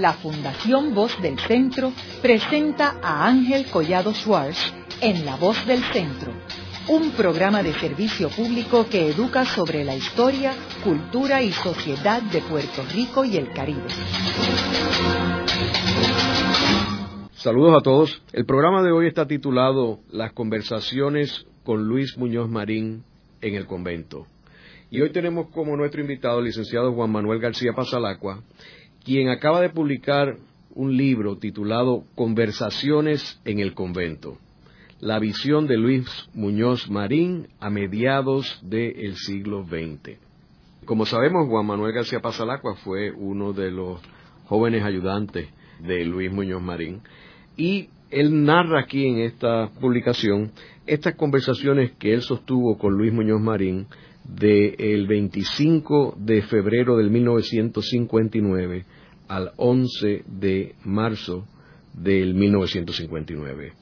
la Fundación Voz del Centro presenta a Ángel Collado Schwartz en La Voz del Centro, un programa de servicio público que educa sobre la historia, cultura y sociedad de Puerto Rico y el Caribe. Saludos a todos. El programa de hoy está titulado Las conversaciones con Luis Muñoz Marín en el convento. Y hoy tenemos como nuestro invitado el licenciado Juan Manuel García Pasalacua, quien acaba de publicar un libro titulado Conversaciones en el convento, la visión de Luis Muñoz Marín a mediados del siglo XX. Como sabemos, Juan Manuel García Pasalacua fue uno de los jóvenes ayudantes de Luis Muñoz Marín y él narra aquí en esta publicación estas conversaciones que él sostuvo con Luis Muñoz Marín del 25 de febrero del 1959 al 11 de marzo del 1959.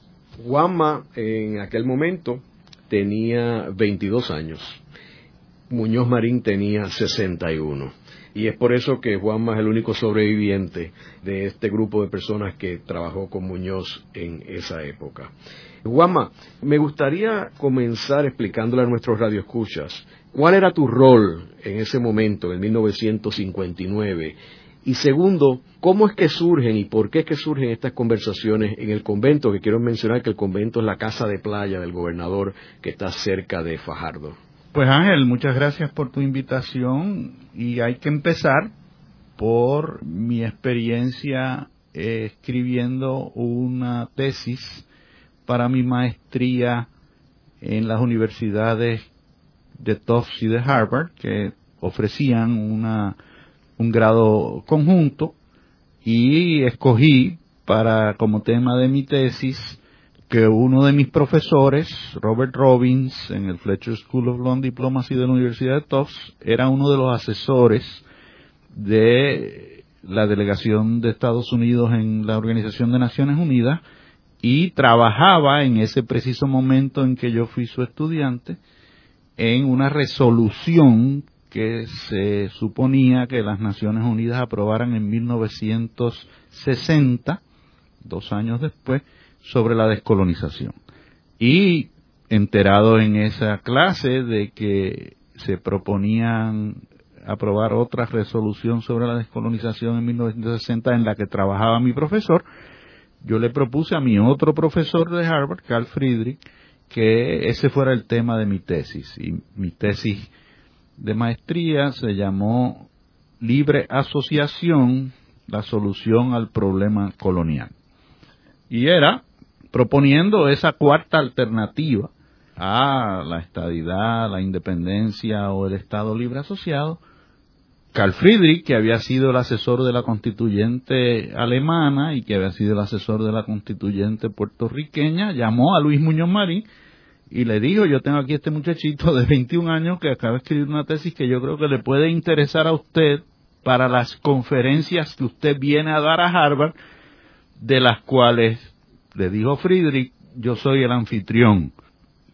Juanma en aquel momento tenía 22 años, Muñoz Marín tenía 61. Y es por eso que Juanma es el único sobreviviente de este grupo de personas que trabajó con Muñoz en esa época. Juanma, me gustaría comenzar explicándole a nuestros radioescuchas cuál era tu rol en ese momento, en 1959, y segundo, ¿cómo es que surgen y por qué es que surgen estas conversaciones en el convento? Que quiero mencionar que el convento es la casa de playa del gobernador que está cerca de Fajardo. Pues Ángel, muchas gracias por tu invitación y hay que empezar por mi experiencia eh, escribiendo una tesis para mi maestría en las universidades de Tufts y de Harvard que ofrecían una, un grado conjunto y escogí para como tema de mi tesis que uno de mis profesores, Robert Robbins, en el Fletcher School of Law Diplomacy de la Universidad de Tufts, era uno de los asesores de la delegación de Estados Unidos en la Organización de Naciones Unidas y trabajaba en ese preciso momento en que yo fui su estudiante en una resolución que se suponía que las Naciones Unidas aprobaran en 1960, dos años después, sobre la descolonización. Y enterado en esa clase de que se proponían aprobar otra resolución sobre la descolonización en 1960 en la que trabajaba mi profesor, yo le propuse a mi otro profesor de Harvard, Carl Friedrich, que ese fuera el tema de mi tesis. Y mi tesis de maestría se llamó Libre Asociación, la solución al problema colonial. Y era proponiendo esa cuarta alternativa a la estadidad, la independencia o el Estado libre asociado, Carl Friedrich, que había sido el asesor de la constituyente alemana y que había sido el asesor de la constituyente puertorriqueña, llamó a Luis Muñoz Marín y le dijo, yo tengo aquí este muchachito de 21 años que acaba de escribir una tesis que yo creo que le puede interesar a usted para las conferencias que usted viene a dar a Harvard, de las cuales le dijo Friedrich, yo soy el anfitrión.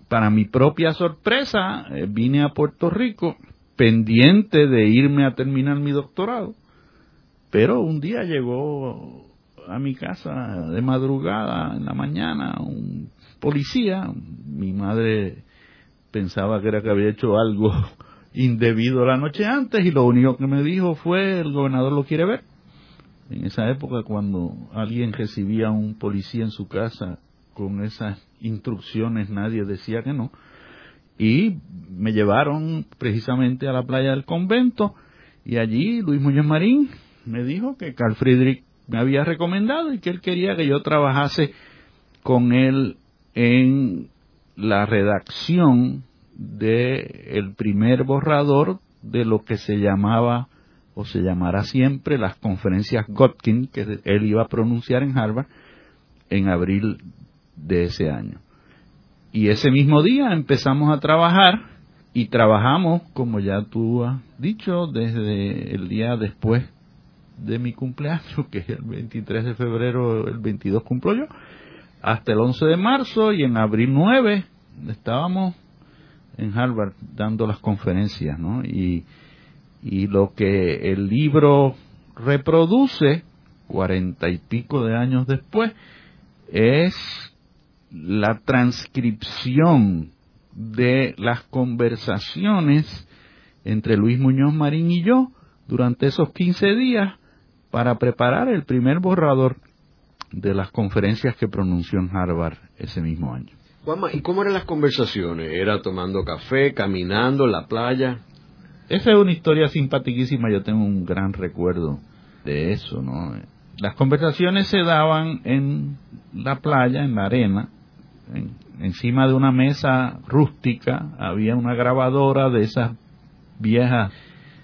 Para mi propia sorpresa, eh, vine a Puerto Rico pendiente de irme a terminar mi doctorado, pero un día llegó a mi casa de madrugada, en la mañana, un policía, mi madre pensaba que era que había hecho algo indebido la noche antes y lo único que me dijo fue el gobernador lo quiere ver en esa época cuando alguien recibía un policía en su casa con esas instrucciones nadie decía que no. Y me llevaron precisamente a la playa del convento y allí Luis Muñoz Marín me dijo que Carl Friedrich me había recomendado y que él quería que yo trabajase con él en la redacción de el primer borrador de lo que se llamaba o se llamará siempre las conferencias Gotkin que él iba a pronunciar en Harvard en abril de ese año. Y ese mismo día empezamos a trabajar y trabajamos, como ya tú has dicho, desde el día después de mi cumpleaños, que es el 23 de febrero, el 22 cumplo yo, hasta el 11 de marzo y en abril 9 estábamos en Harvard dando las conferencias, ¿no? Y y lo que el libro reproduce cuarenta y pico de años después, es la transcripción de las conversaciones entre Luis Muñoz Marín y yo durante esos 15 días para preparar el primer borrador de las conferencias que pronunció en Harvard ese mismo año. Juanma, ¿y cómo eran las conversaciones? ¿Era tomando café, caminando en la playa? Esa es una historia simpaticísima, yo tengo un gran recuerdo de eso, ¿no? Las conversaciones se daban en la playa, en la arena, encima de una mesa rústica, había una grabadora de esas viejas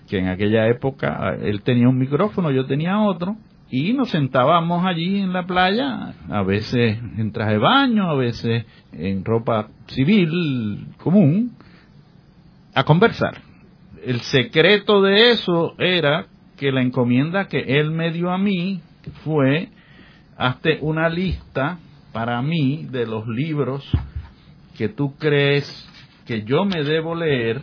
que en aquella época él tenía un micrófono, yo tenía otro, y nos sentábamos allí en la playa, a veces en traje de baño, a veces en ropa civil común, a conversar. El secreto de eso era que la encomienda que él me dio a mí fue, hazte una lista para mí de los libros que tú crees que yo me debo leer,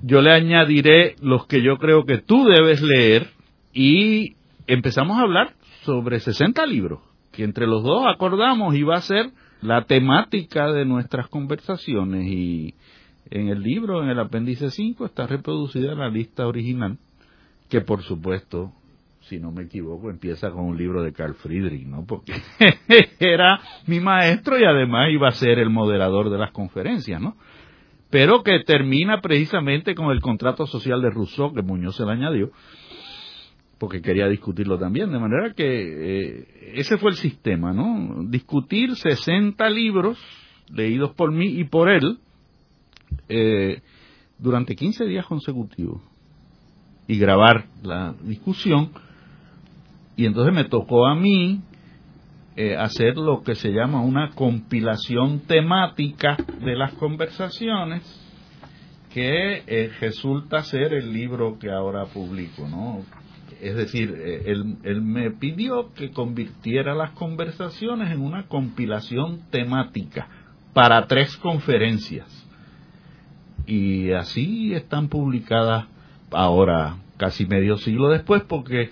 yo le añadiré los que yo creo que tú debes leer y empezamos a hablar sobre 60 libros, que entre los dos acordamos iba a ser la temática de nuestras conversaciones y en el libro, en el apéndice 5, está reproducida la lista original, que por supuesto, si no me equivoco, empieza con un libro de Carl Friedrich, ¿no? Porque era mi maestro y además iba a ser el moderador de las conferencias, ¿no? Pero que termina precisamente con el contrato social de Rousseau, que Muñoz se le añadió, porque quería discutirlo también, de manera que eh, ese fue el sistema, ¿no? Discutir 60 libros leídos por mí y por él eh, durante 15 días consecutivos y grabar la discusión y entonces me tocó a mí eh, hacer lo que se llama una compilación temática de las conversaciones que resulta ser el libro que ahora publico, ¿no? Es decir, eh, él, me pidió que convirtiera las conversaciones en una compilación temática para tres conferencias. Y así están publicadas ahora, casi medio siglo después, porque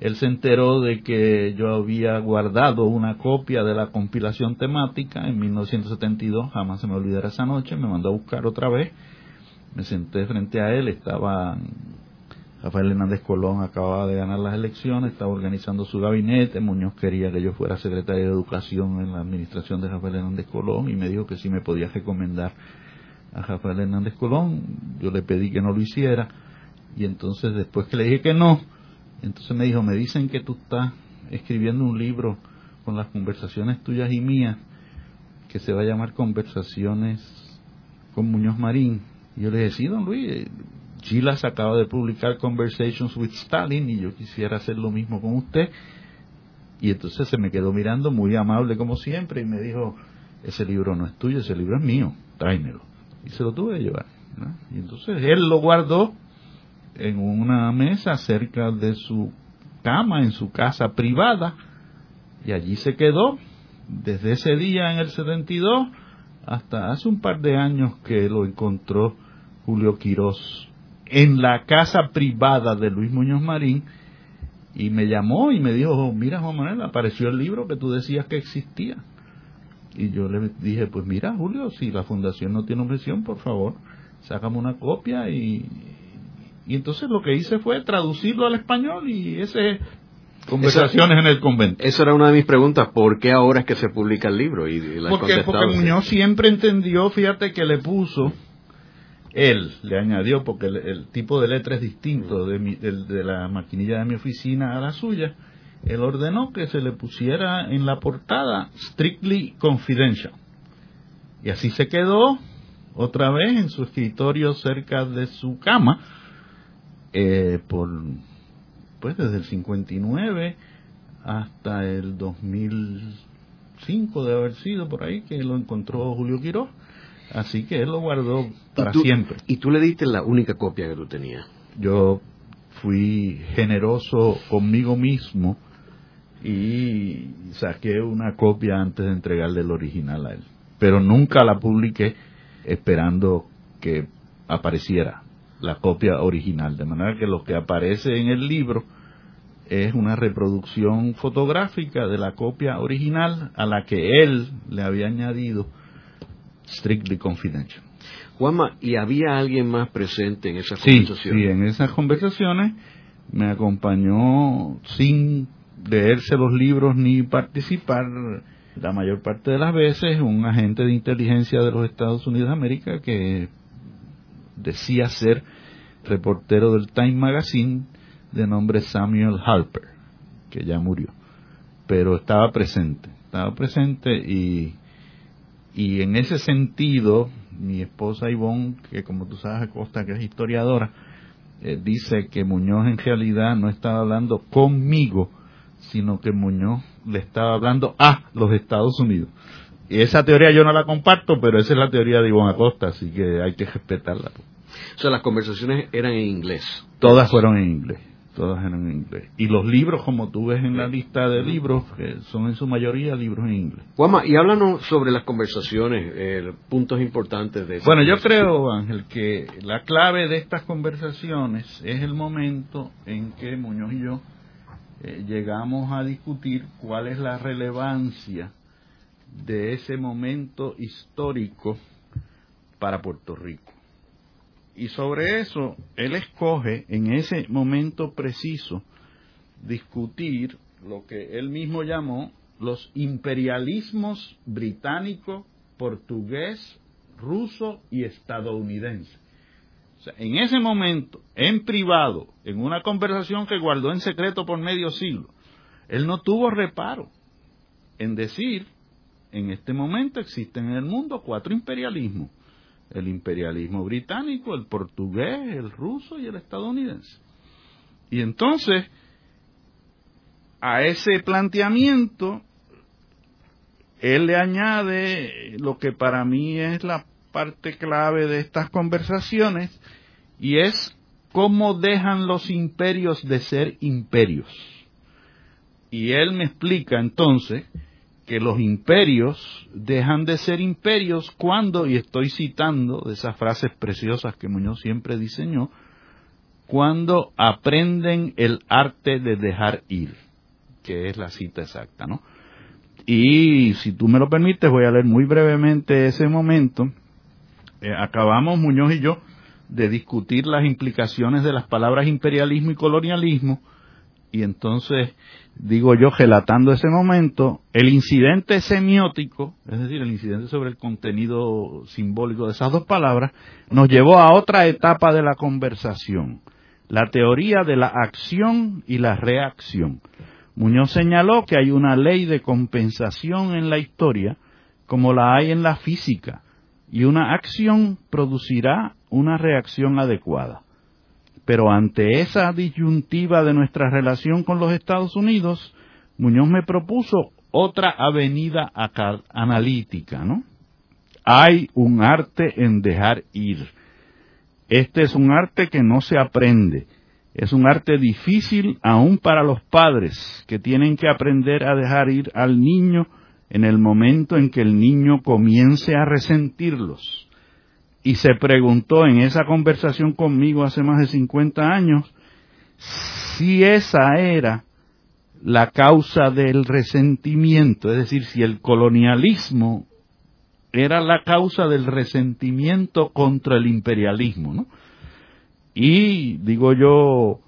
él se enteró de que yo había guardado una copia de la compilación temática en 1972, jamás se me olvidará esa noche, me mandó a buscar otra vez, me senté frente a él, estaba Rafael Hernández Colón acababa de ganar las elecciones, estaba organizando su gabinete, Muñoz quería que yo fuera secretario de Educación en la administración de Rafael Hernández Colón y me dijo que si me podía recomendar a Rafael Hernández Colón, yo le pedí que no lo hiciera y entonces después que le dije que no, entonces me dijo, me dicen que tú estás escribiendo un libro con las conversaciones tuyas y mías que se va a llamar Conversaciones con Muñoz Marín. Y yo le dije, sí, don Luis, Gilas acaba de publicar Conversations with Stalin y yo quisiera hacer lo mismo con usted. Y entonces se me quedó mirando muy amable como siempre y me dijo, ese libro no es tuyo, ese libro es mío, tráemelo. Y se lo tuve que llevar. Y entonces él lo guardó en una mesa cerca de su cama, en su casa privada, y allí se quedó desde ese día en el 72 hasta hace un par de años que lo encontró Julio Quirós en la casa privada de Luis Muñoz Marín y me llamó y me dijo, mira Juan Manuel, apareció el libro que tú decías que existía. Y yo le dije, pues mira Julio, si la fundación no tiene objeción, por favor, sácame una copia y, y entonces lo que hice fue traducirlo al español y ese conversaciones en el convento. Esa era una de mis preguntas, ¿por qué ahora es que se publica el libro? Y, porque, porque Muñoz siempre entendió, fíjate que le puso él le añadió, porque el, tipo de letra es distinto de, de, la maquinilla de mi oficina a la suya, él ordenó que se le pusiera en la portada Strictly Confidential. Y así se quedó otra vez en su escritorio cerca de su cama, eh, por, pues desde el 59 hasta el 2005 de haber sido por ahí que lo encontró Julio Quiroz Así que él lo guardó para siempre. ¿Y tú le diste la única copia que tú tenías? Yo fui generoso conmigo mismo y saqué una copia antes de entregarle el original a él. Pero nunca la publiqué esperando que apareciera la copia original. De manera que lo que aparece en el libro es una reproducción fotográfica de la copia original a la que él le había añadido Strictly Confidential. Juanma, ¿y había alguien más presente en esas conversaciones? Sí, en esas conversaciones me acompañó sin leerse los libros ni participar la mayor parte de las veces un agente de inteligencia de los Estados Unidos de América que decía ser reportero del Time Magazine de nombre Samuel Harper, que ya murió, pero estaba presente, estaba presente y, y en ese sentido mi esposa Ivonne, que como tú sabes Costa, que es historiadora, eh, dice que Muñoz en realidad no estaba hablando conmigo, sino que Muñoz le estaba hablando a los Estados Unidos. Y esa teoría yo no la comparto, pero esa es la teoría de Ivonne Acosta, así que hay que respetarla. O sea, las conversaciones eran en inglés. Todas fueron en inglés. Todas eran en inglés. Y los libros, como tú ves en la lista de libros, son en su mayoría libros en inglés. Juanma, y háblanos sobre las conversaciones, eh, puntos importantes de. Bueno, yo creo, Ángel, que la clave de estas conversaciones es el momento en que Muñoz y yo eh, llegamos a discutir cuál es la relevancia de ese momento histórico para Puerto Rico. Y sobre eso, él escoge en ese momento preciso discutir lo que él mismo llamó los imperialismos británico, portugués, ruso y estadounidense. en ese momento, en privado, en una conversación que guardó en secreto por medio siglo, él no tuvo reparo en decir, en este momento existen en el mundo cuatro imperialismos el imperialismo británico, el portugués, el ruso y el estadounidense. Y entonces, a ese planteamiento, él le añade lo que para mí es la parte clave de estas conversaciones, y es cómo dejan los imperios de ser imperios. Y él me explica entonces que los imperios dejan de ser imperios cuando, y estoy citando de esas frases preciosas que Muñoz siempre diseñó, cuando aprenden el arte de dejar ir, que es la cita exacta, ¿no? Y si tú me lo permites, voy a leer muy brevemente ese momento. Eh, acabamos, Muñoz y yo, de discutir las implicaciones de las palabras imperialismo y colonialismo, y entonces digo yo, gelatando ese momento, el incidente semiótico, es decir, el incidente sobre el contenido simbólico de esas dos palabras, nos llevó a otra etapa de la conversación, la teoría de la acción y la reacción. Muñoz señaló que hay una ley de compensación en la historia, como la hay en la física, y una acción producirá una reacción adecuada. Pero ante esa disyuntiva de nuestra relación con los Estados Unidos, Muñoz me propuso otra avenida analítica, ¿no? Hay un arte en dejar ir. Este es un arte que no se aprende. Es un arte difícil aún para los padres que tienen que aprender a dejar ir al niño en el momento en que el niño comience a resentirlos y se preguntó en esa conversación conmigo hace más de 50 años si esa era la causa del resentimiento, es decir, si el colonialismo era la causa del resentimiento contra el imperialismo, ¿no? Y digo yo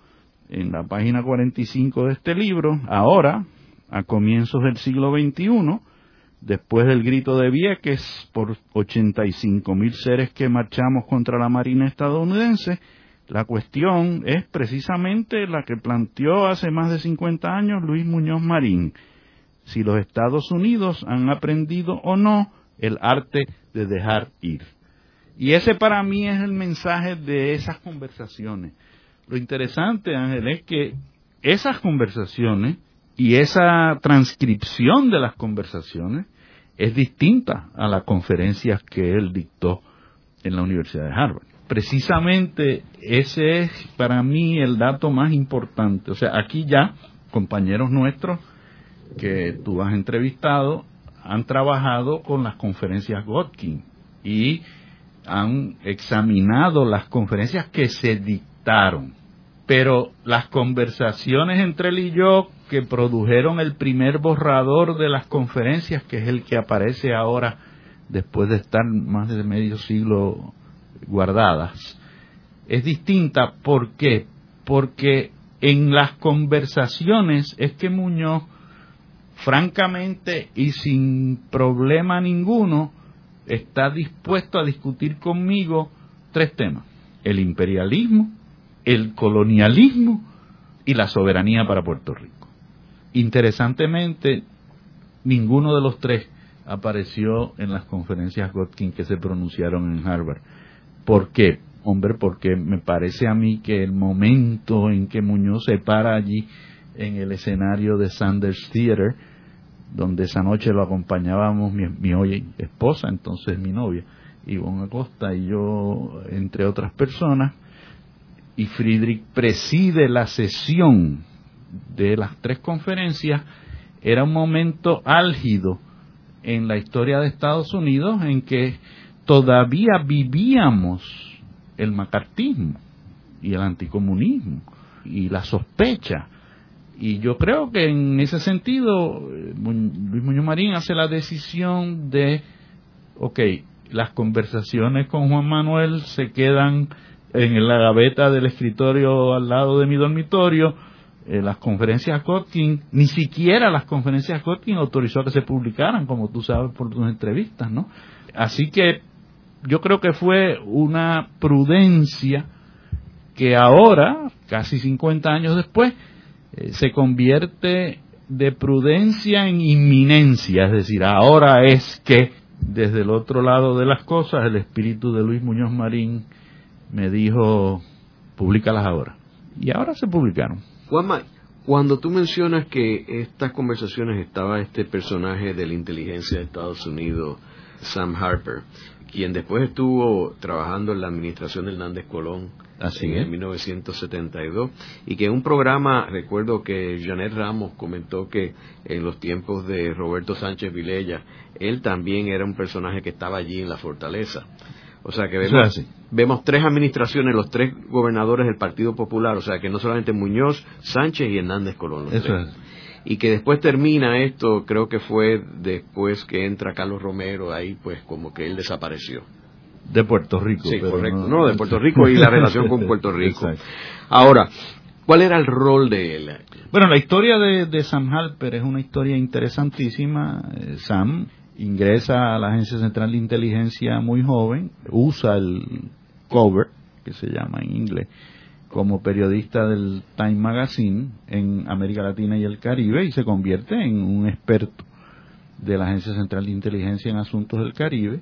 en la página 45 de este libro, ahora, a comienzos del siglo XXI, después del grito de Vieques por 85 mil seres que marchamos contra la Marina estadounidense, la cuestión es precisamente la que planteó hace más de 50 años Luis Muñoz Marín, si los Estados Unidos han aprendido o no el arte de dejar ir. Y ese para mí es el mensaje de esas conversaciones. Lo interesante, Ángel, es que esas conversaciones y esa transcripción de las conversaciones es distinta a las conferencias que él dictó en la Universidad de Harvard. Precisamente ese es para mí el dato más importante. O sea, aquí ya compañeros nuestros que tú has entrevistado han trabajado con las conferencias Godkin y han examinado las conferencias que se dictaron pero las conversaciones entre él y yo que produjeron el primer borrador de las conferencias, que es el que aparece ahora después de estar más de medio siglo guardadas, es distinta. ¿Por qué? Porque en las conversaciones es que Muñoz, francamente y sin problema ninguno, está dispuesto a discutir conmigo tres temas. El imperialismo, el colonialismo y la soberanía para Puerto Rico. Interesantemente, ninguno de los tres apareció en las conferencias Godkin que se pronunciaron en Harvard. ¿Por qué? Hombre, porque me parece a mí que el momento en que Muñoz se para allí en el escenario de Sanders Theater, donde esa noche lo acompañábamos mi, esposa, entonces mi novia, Ivonne Acosta y yo, entre otras personas, y Friedrich preside la sesión de las tres conferencias, era un momento álgido en la historia de Estados Unidos en que todavía vivíamos el macartismo y el anticomunismo y la sospecha. Y yo creo que en ese sentido eh, Luis Muñoz Marín hace la decisión de, ok, las conversaciones con Juan Manuel se quedan en la gaveta del escritorio al lado de mi dormitorio, eh, las conferencias Kotkin, ni siquiera las conferencias Kotkin autorizó a que se publicaran, como tú sabes por tus entrevistas, ¿no? Así que yo creo que fue una prudencia que ahora, casi 50 años después, eh, se convierte de prudencia en inminencia, es decir, ahora es que desde el otro lado de las cosas el espíritu de Luis Muñoz Marín me dijo, públicalas ahora. Y ahora se publicaron. Juanma, cuando tú mencionas que estas conversaciones estaba este personaje de la inteligencia de Estados Unidos, Sam Harper, quien después estuvo trabajando en la administración de Hernández Colón Así en 1972 y que en un programa recuerdo que Janet Ramos comentó que en los tiempos de Roberto Sánchez Vilella él también era un personaje que estaba allí en la fortaleza o sea que vemos, vemos tres administraciones, los tres gobernadores del Partido Popular, o sea que no solamente Muñoz, Sánchez y Hernández Colón. Y que después termina esto, creo que fue después que entra Carlos Romero, ahí pues como que él desapareció. De Puerto Rico. Sí, correcto. No, de Puerto Rico y la relación con Puerto Rico. Ahora, ¿cuál era el rol de él? Bueno, la historia de, de Sam Halper es una historia interesantísima. Eh, Sam ingresa a la Agencia Central de Inteligencia muy joven, usa el cover, que se llama en inglés, como periodista del Time Magazine en América Latina y el Caribe y se convierte en un experto de la Agencia Central de Inteligencia en Asuntos del Caribe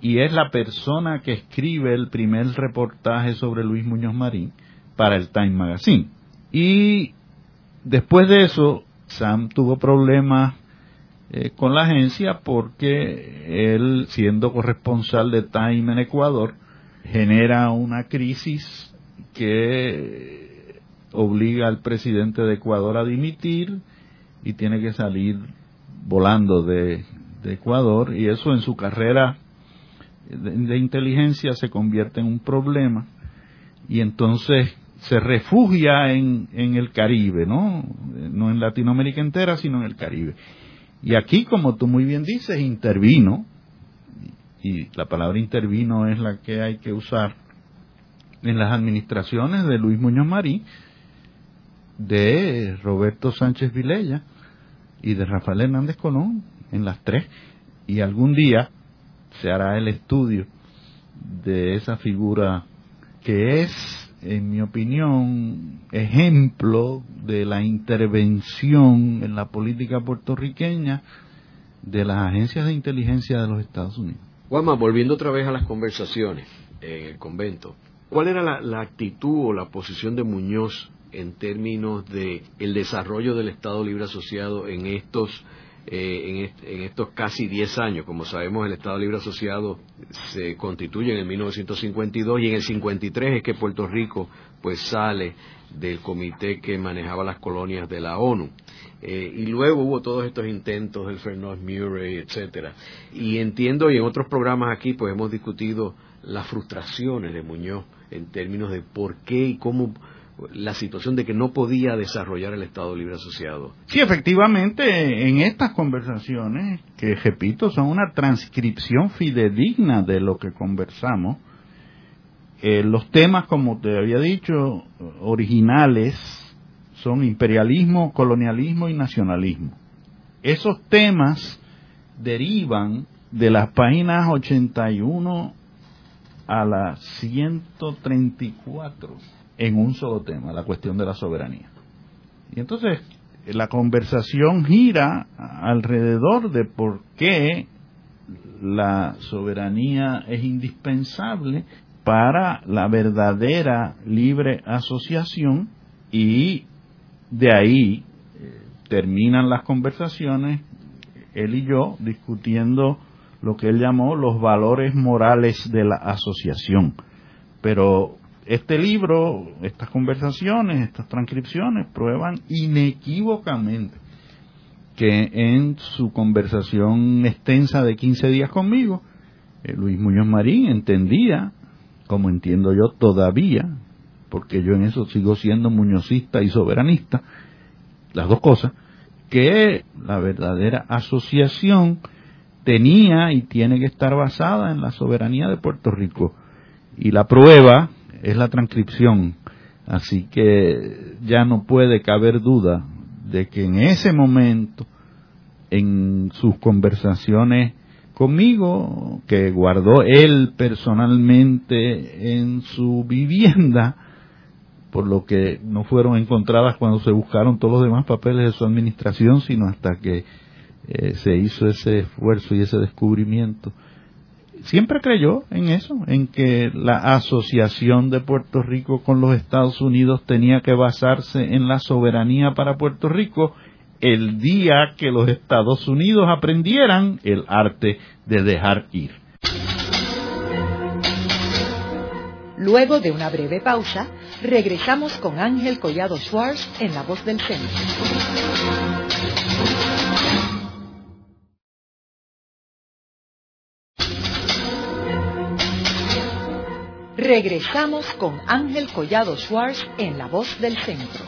y es la persona que escribe el primer reportaje sobre Luis Muñoz Marín para el Time Magazine. Y después de eso, Sam tuvo problemas eh, con la agencia porque él, siendo corresponsal de Time en Ecuador, genera una crisis que obliga al presidente de Ecuador a dimitir y tiene que salir volando de, Ecuador y eso en su carrera de, inteligencia se convierte en un problema y entonces se refugia en, en el Caribe, ¿no? No en Latinoamérica entera, sino en el Caribe. Y aquí, como tú muy bien dices, intervino, y la palabra intervino es la que hay que usar en las administraciones de Luis Muñoz Marí, de Roberto Sánchez Vilella y de Rafael Hernández Colón, en las tres, y algún día se hará el estudio de esa figura que es en mi opinión, ejemplo de la intervención en la política puertorriqueña de las agencias de inteligencia de los Estados Unidos. Guama, volviendo otra vez a las conversaciones en el convento, ¿cuál era la, actitud o la posición de Muñoz en términos de el desarrollo del Estado Libre Asociado en estos eh, en, estos casi 10 años. Como sabemos, el Estado Libre Asociado se constituye en el 1952 y en el 53 es que Puerto Rico pues sale del comité que manejaba las colonias de la ONU. Eh, y luego hubo todos estos intentos del Fernand Murray, etcétera. Y entiendo, y en otros programas aquí, pues hemos discutido las frustraciones de Muñoz en términos de por qué y cómo la situación de que no podía desarrollar el Estado Libre Asociado. Sí, efectivamente, en estas conversaciones, que repito, son una transcripción fidedigna de lo que conversamos, eh, los temas, como te había dicho, originales son imperialismo, colonialismo y nacionalismo. Esos temas derivan de las páginas 81 a las 134 en un solo tema, la cuestión de la soberanía. Y entonces la conversación gira alrededor de por qué la soberanía es indispensable para la verdadera libre asociación y de ahí eh, terminan las conversaciones, él y yo, discutiendo lo que él llamó los valores morales de la asociación. Pero este libro, estas conversaciones, estas transcripciones prueban inequívocamente que en su conversación extensa de 15 días conmigo, eh, Luis Muñoz Marín entendía, como entiendo yo todavía, porque yo en eso sigo siendo muñozista y soberanista, las dos cosas, que la verdadera asociación tenía y tiene que estar basada en la soberanía de Puerto Rico. Y la prueba es la transcripción. Así que ya no puede caber duda de que en ese momento, en sus conversaciones conmigo, que guardó él personalmente en su vivienda, por lo que no fueron encontradas cuando se buscaron todos los demás papeles de su administración, sino hasta que eh, se hizo ese esfuerzo y ese descubrimiento. Siempre creyó en eso, en que la asociación de Puerto Rico con los Estados Unidos tenía que basarse en la soberanía para Puerto Rico el día que los Estados Unidos aprendieran el arte de dejar ir. Luego de una breve pausa, regresamos con Ángel Collado Schwartz en La Voz del Centro. Regresamos con Ángel Collado Schwartz en La Voz del Centro.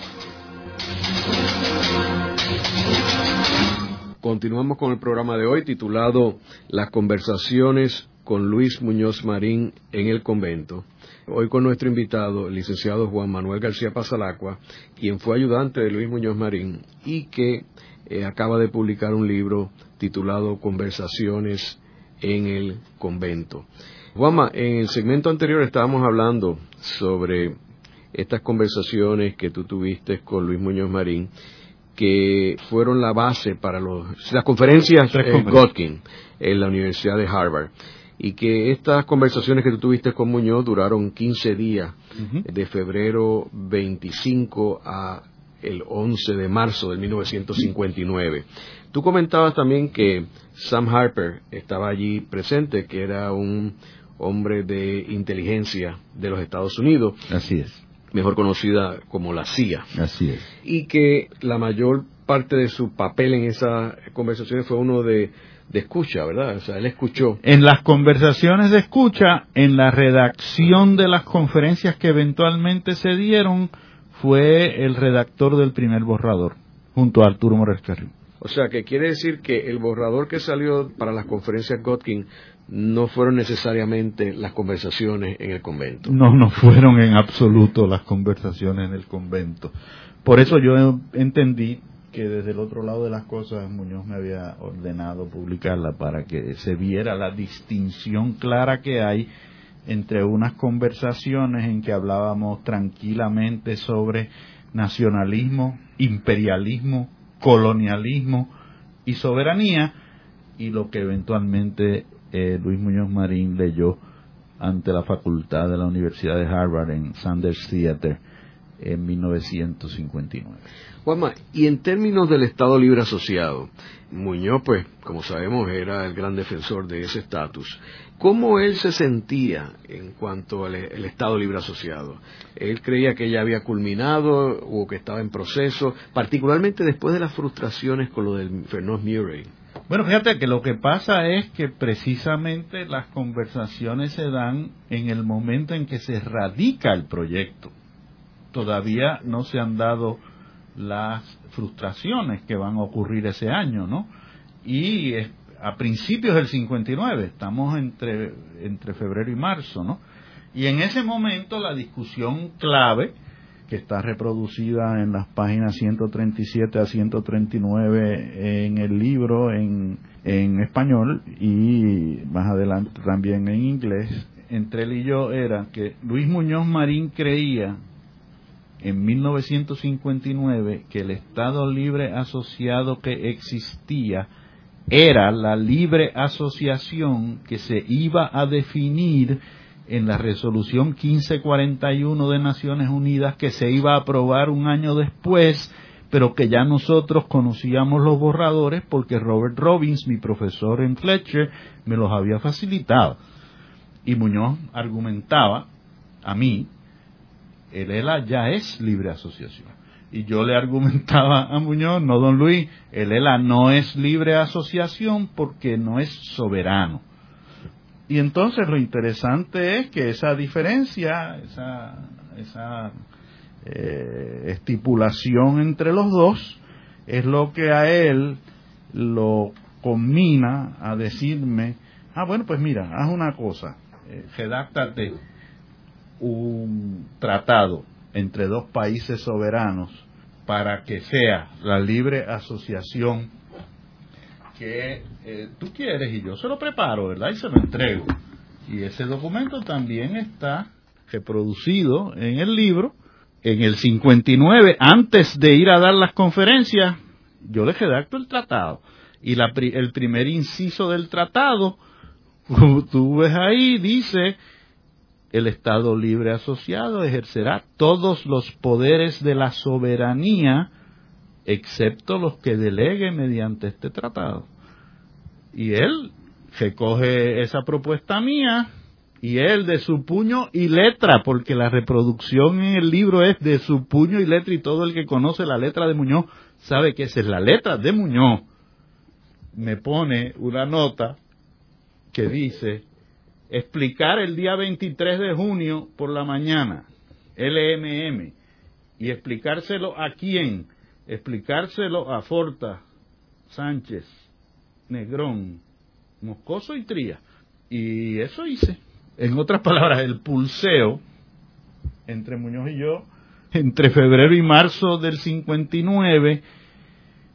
Continuamos con el programa de hoy titulado Las conversaciones con Luis Muñoz Marín en el convento. Hoy con nuestro invitado, el licenciado Juan Manuel García Pasalacua, quien fue ayudante de Luis Muñoz Marín y que eh, acaba de publicar un libro titulado Conversaciones en el convento. Juanma, en el segmento anterior estábamos hablando sobre estas conversaciones que tú tuviste con Luis Muñoz Marín, que fueron la base para las conferencias eh, Godkin en la Universidad de Harvard y que estas conversaciones que tú tuviste con Muñoz duraron 15 días, de febrero 25 a el 11 de marzo de 1959. Tú comentabas también que Sam Harper estaba allí presente, que era un hombre de inteligencia de los Estados Unidos. Así es. Mejor conocida como la CIA. Así es. Y que la mayor parte de su papel en esas conversaciones fue uno de de escucha, ¿verdad? O sea, él escuchó. En las conversaciones de escucha, en la redacción de las conferencias que eventualmente se dieron, fue el redactor del primer borrador, junto a Arturo Morales O sea, que quiere decir que el borrador que salió para las conferencias Godkin no fueron necesariamente las conversaciones en el convento. No, no fueron en absoluto las conversaciones en el convento. Por eso yo entendí que desde el otro lado de las cosas Muñoz me había ordenado publicarla para que se viera la distinción clara que hay entre unas conversaciones en que hablábamos tranquilamente sobre nacionalismo, imperialismo, colonialismo y soberanía y lo que eventualmente eh, Luis Muñoz Marín leyó ante la facultad de la Universidad de Harvard en Sanders Theater en 1959. Juanma, y en términos del Estado Libre Asociado, Muñoz, pues, como sabemos, era el gran defensor de ese estatus. ¿Cómo él se sentía en cuanto al Estado Libre Asociado? ¿Él creía que ya había culminado o que estaba en proceso, particularmente después de las frustraciones con lo del Fernand Murray? Bueno, fíjate que lo que pasa es que precisamente las conversaciones se dan en el momento en que se radica el proyecto todavía no se han dado las frustraciones que van a ocurrir ese año, ¿no? Y a principios del 59, estamos entre, entre febrero y marzo, ¿no? Y en ese momento la discusión clave, que está reproducida en las páginas 137 a 139 en el libro en, en español y más adelante también en inglés, entre él y yo era que Luis Muñoz Marín creía en 1959 que el Estado Libre Asociado que existía era la libre asociación que se iba a definir en la resolución 1541 de Naciones Unidas que se iba a aprobar un año después, pero que ya nosotros conocíamos los borradores porque Robert Robbins, mi profesor en Fletcher, me los había facilitado. Y Muñoz argumentaba a mí el ELA ya es libre asociación. Y yo le argumentaba a Muñoz, no don Luis, el ELA no es libre asociación porque no es soberano. Y entonces lo interesante es que esa diferencia, esa, esa eh, estipulación entre los dos, es lo que a él lo combina a decirme, ah, bueno, pues mira, haz una cosa, eh, redáctate un tratado entre dos países soberanos para que sea la libre asociación que eh, tú quieres y yo se lo preparo, ¿verdad? Y se lo entrego. Y ese documento también está reproducido en el libro. En el 59, antes de ir a dar las conferencias, yo le redacto el tratado. Y la, el primer inciso del tratado, tú ves ahí, dice el Estado libre asociado ejercerá todos los poderes de la soberanía, excepto los que delegue mediante este tratado. Y él recoge esa propuesta mía y él de su puño y letra, porque la reproducción en el libro es de su puño y letra y todo el que conoce la letra de Muñoz sabe que esa es la letra de Muñoz. Me pone una nota que dice explicar el día 23 de junio por la mañana, LMM, y explicárselo a quién, explicárselo a Forta, Sánchez, Negrón, Moscoso y Tría. Y eso hice. En otras palabras, el pulseo entre Muñoz y yo, entre febrero y marzo del 59,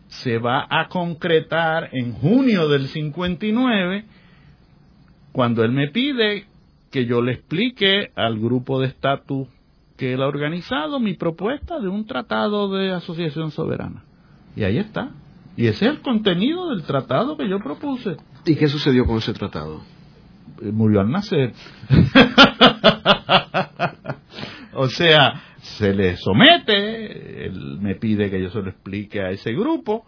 se va a concretar en junio del 59 cuando él me pide que yo le explique al grupo de estatus que él ha organizado mi propuesta de un tratado de asociación soberana. Y ahí está. Y ese es el contenido del tratado que yo propuse. ¿Y qué sucedió con ese tratado? Eh, murió al nacer. o sea, se le somete, él me pide que yo se lo explique a ese grupo,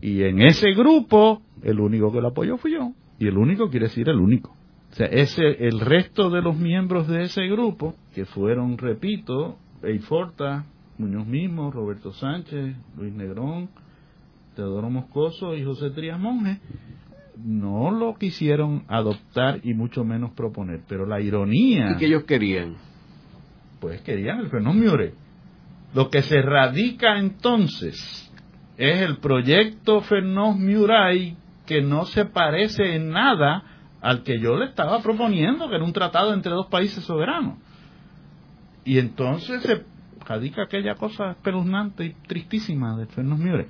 y en ese grupo el único que lo apoyó fui yo. Y el único quiere decir el único. O sea, ese, el resto de los miembros de ese grupo, que fueron, repito, Eiforta, Muñoz mismo, Roberto Sánchez, Luis Negrón, Teodoro Moscoso y José Trías Monge, no lo quisieron adoptar y mucho menos proponer. Pero la ironía... ¿Y qué ellos querían? Pues querían el fenómeno Lo que se radica entonces es el proyecto Fernós Muray que no se parece en nada al que yo le estaba proponiendo, que era un tratado entre dos países soberanos. Y entonces se radica aquella cosa espeluznante y tristísima de Fernando Miure.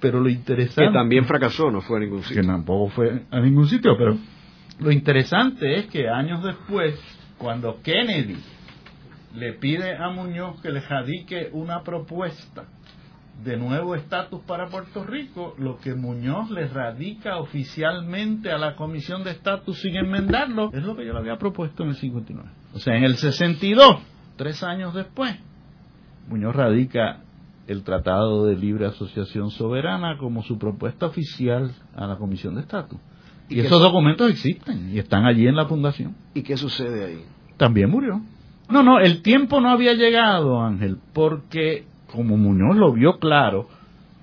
Pero lo interesante... Que también fracasó, no fue a ningún sitio. Que tampoco fue a ningún sitio, pero lo interesante es que años después, cuando Kennedy le pide a Muñoz que le radique una propuesta de nuevo estatus para Puerto Rico, lo que Muñoz le radica oficialmente a la Comisión de Estatus sin enmendarlo, es lo que yo le había propuesto en el 59. O sea, en el 62, tres años después, Muñoz radica el Tratado de Libre Asociación Soberana como su propuesta oficial a la Comisión de Estatus. Y, esos documentos existen y están allí en la fundación. ¿Y qué sucede ahí? También murió. No, no, el tiempo no había llegado, Ángel, porque como Muñoz lo vio claro,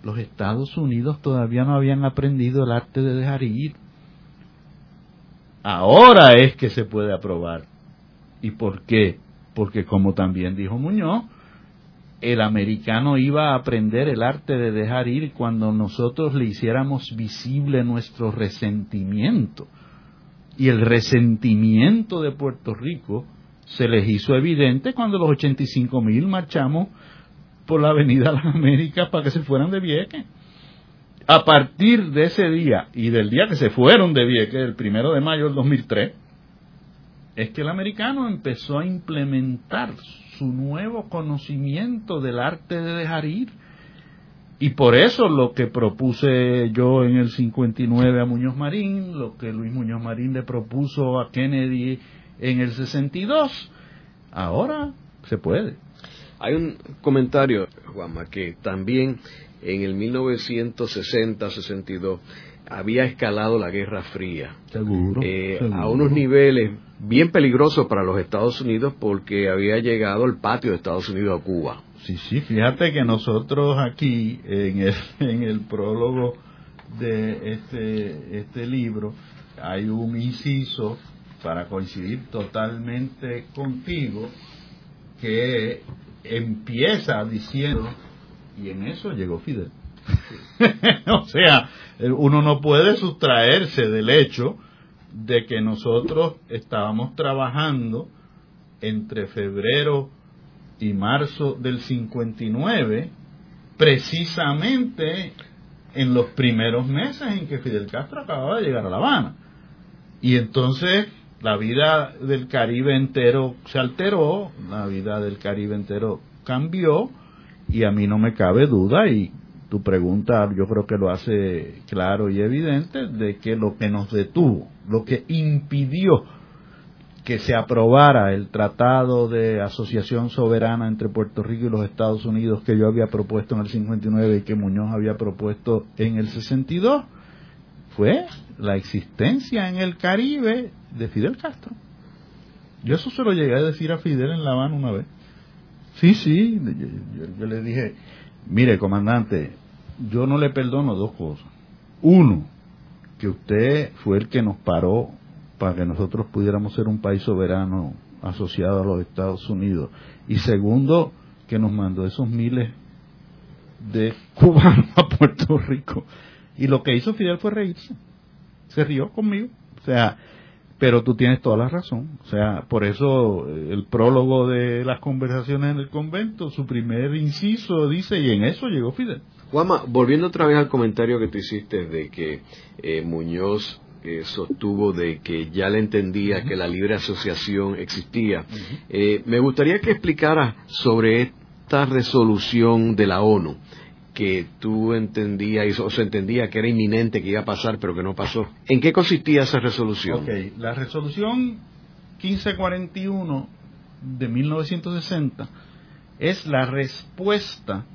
los Estados Unidos todavía no habían aprendido el arte de dejar ir. Ahora es que se puede aprobar. ¿Y por qué? Porque como también dijo Muñoz, el americano iba a aprender el arte de dejar ir cuando nosotros le hiciéramos visible nuestro resentimiento. Y el resentimiento de Puerto Rico se les hizo evidente cuando los 85 mil marchamos por la Avenida Las Américas para que se fueran de Vieques. A partir de ese día y del día que se fueron de Vieques, el primero de mayo del 2003, es que el americano empezó a implementar su nuevo conocimiento del arte de dejar ir. Y por eso lo que propuse yo en el 59 a Muñoz Marín, lo que Luis Muñoz Marín le propuso a Kennedy en el 62, ahora se puede. Hay un comentario, Juanma, que también en el 1960-62 había escalado la Guerra Fría. Seguro, eh, A unos niveles bien peligrosos para los Estados Unidos porque había llegado el patio de Estados Unidos a Cuba. Sí, sí, fíjate que nosotros aquí en el, en el prólogo de este, este libro hay un inciso para coincidir totalmente contigo que empieza diciendo y en eso llegó Fidel. o sea, uno no puede sustraerse del hecho de que nosotros estábamos trabajando entre febrero y marzo del 59, precisamente en los primeros meses en que Fidel Castro acababa de llegar a La Habana. Y entonces la vida del Caribe entero se alteró, la vida del Caribe entero cambió, y a mí no me cabe duda, y tu pregunta yo creo que lo hace claro y evidente, de que lo que nos detuvo, lo que impidió que se aprobara el tratado de asociación soberana entre Puerto Rico y los Estados Unidos que yo había propuesto en el 59 y que Muñoz había propuesto en el 62, fue la existencia en el Caribe de Fidel Castro. Yo eso se lo llegué a decir a Fidel en La Habana una vez. Sí, sí, yo, le dije, mire, comandante, yo no le perdono dos cosas. Uno, que usted fue el que nos paró para que nosotros pudiéramos ser un país soberano asociado a los Estados Unidos. Y segundo, que nos mandó esos miles de cubanos a Puerto Rico. Y lo que hizo Fidel fue reírse. Se rió conmigo. O sea, pero tú tienes toda la razón. O sea, por eso eh, el prólogo de las conversaciones en el convento, su primer inciso dice, y en eso llegó Fidel. Juanma, volviendo otra vez al comentario que tú hiciste de que eh, Muñoz eh, sostuvo de que ya le entendía que la libre asociación existía, me gustaría que explicara sobre esta resolución de la ONU que tú entendías o se entendía que era inminente que iba a pasar pero que no pasó. ¿En qué consistía esa resolución? Okay. La resolución 1541 de 1960 es la respuesta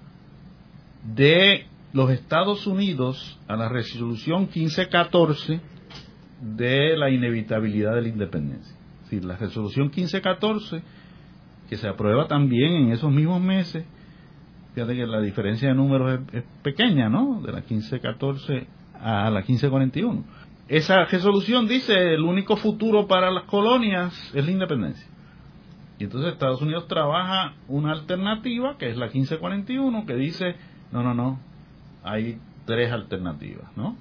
de los Estados Unidos a la resolución 1514 de la inevitabilidad de la independencia. Es decir, la resolución 1514, que se aprueba también en esos mismos meses, Fíjate que la diferencia de números es, pequeña, ¿no? De la 1514 a la 1541. Esa resolución dice el único futuro para las colonias es la independencia. Y entonces Estados Unidos trabaja una alternativa, que es la 1541, que dice, no, no, no, hay tres alternativas, ¿no?